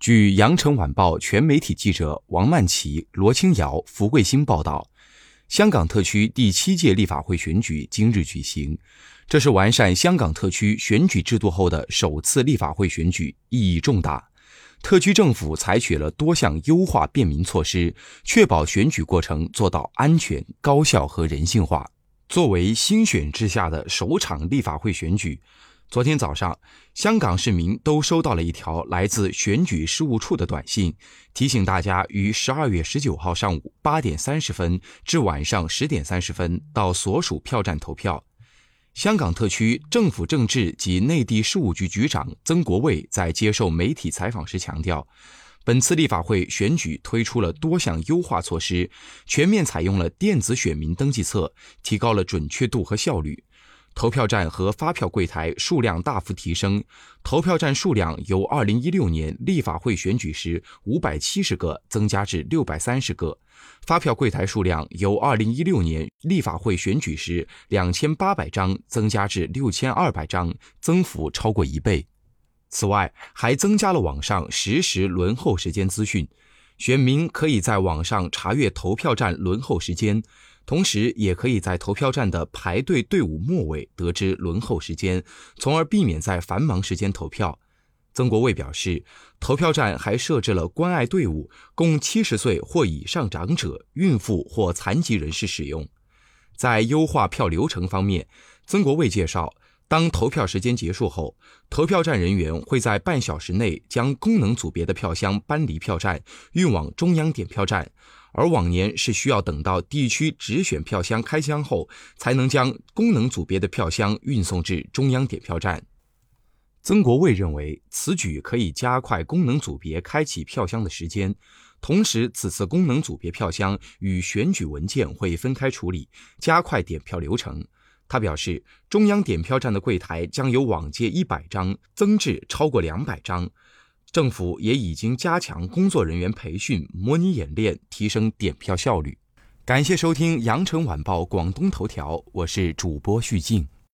据羊城晚报全媒体记者王曼琪、罗清瑶、福贵兴报道，香港特区第七届立法会选举今日举行，这是完善香港特区选举制度后的首次立法会选举，意义重大。特区政府采取了多项优化便民措施，确保选举过程做到安全、高效和人性化。作为新选制下的首场立法会选举。昨天早上，香港市民都收到了一条来自选举事务处的短信，提醒大家于十二月十九号上午八点三十分至晚上十点三十分到所属票站投票。香港特区政府政治及内地事务局局长曾国卫在接受媒体采访时强调，本次立法会选举推出了多项优化措施，全面采用了电子选民登记册，提高了准确度和效率。投票站和发票柜台数量大幅提升，投票站数量由2016年立法会选举时570个增加至630个，发票柜台数量由2016年立法会选举时2800张增加至6200张，增幅超过一倍。此外，还增加了网上实时轮候时间资讯，选民可以在网上查阅投票站轮候时间。同时，也可以在投票站的排队队伍末尾得知轮候时间，从而避免在繁忙时间投票。曾国卫表示，投票站还设置了关爱队伍，供七十岁或以上长者、孕妇或残疾人士使用。在优化票流程方面，曾国卫介绍，当投票时间结束后，投票站人员会在半小时内将功能组别的票箱搬离票站，运往中央点票站。而往年是需要等到地区直选票箱开箱后，才能将功能组别的票箱运送至中央点票站。曾国卫认为，此举可以加快功能组别开启票箱的时间，同时此次功能组别票箱与选举文件会分开处理，加快点票流程。他表示，中央点票站的柜台将由往届一百张增至超过两百张。政府也已经加强工作人员培训、模拟演练，提升点票效率。感谢收听《羊城晚报广东头条》，我是主播徐静。